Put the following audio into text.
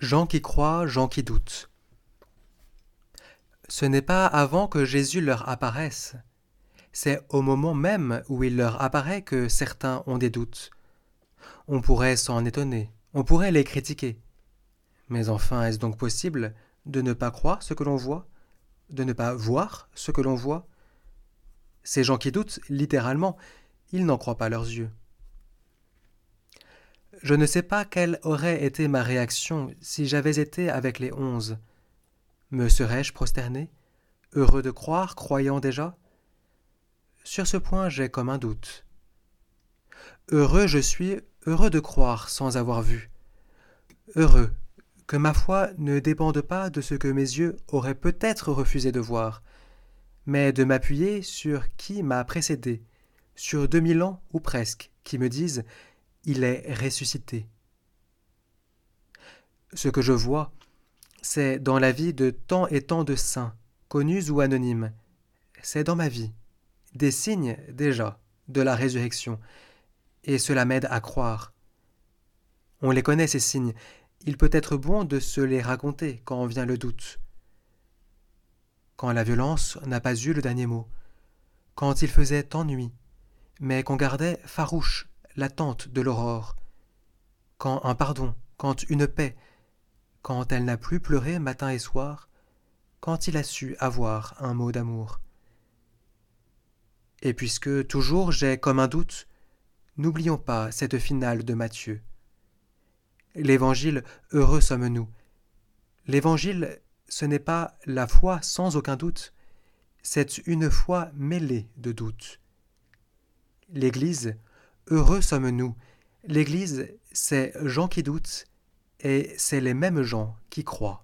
Gens qui croient, gens qui doutent. Ce n'est pas avant que Jésus leur apparaisse, c'est au moment même où il leur apparaît que certains ont des doutes. On pourrait s'en étonner, on pourrait les critiquer. Mais enfin, est-ce donc possible de ne pas croire ce que l'on voit, de ne pas voir ce que l'on voit? Ces gens qui doutent, littéralement, ils n'en croient pas leurs yeux. Je ne sais pas quelle aurait été ma réaction si j'avais été avec les onze. Me serais-je prosterné, heureux de croire, croyant déjà? Sur ce point j'ai comme un doute. Heureux je suis, heureux de croire sans avoir vu. Heureux que ma foi ne dépende pas de ce que mes yeux auraient peut-être refusé de voir, mais de m'appuyer sur qui m'a précédé, sur deux mille ans ou presque, qui me disent il est ressuscité. Ce que je vois, c'est dans la vie de tant et tant de saints, connus ou anonymes. C'est dans ma vie. Des signes, déjà, de la résurrection. Et cela m'aide à croire. On les connaît, ces signes. Il peut être bon de se les raconter quand vient le doute. Quand la violence n'a pas eu le dernier mot. Quand il faisait tant nuit, mais qu'on gardait farouche l'attente de l'aurore, quand un pardon, quand une paix, quand elle n'a plus pleuré matin et soir, quand il a su avoir un mot d'amour. Et puisque toujours j'ai comme un doute, n'oublions pas cette finale de Matthieu. L'Évangile, heureux sommes-nous. L'Évangile, ce n'est pas la foi sans aucun doute, c'est une foi mêlée de doute. L'Église, Heureux sommes-nous. L'Église, c'est gens qui doutent, et c'est les mêmes gens qui croient.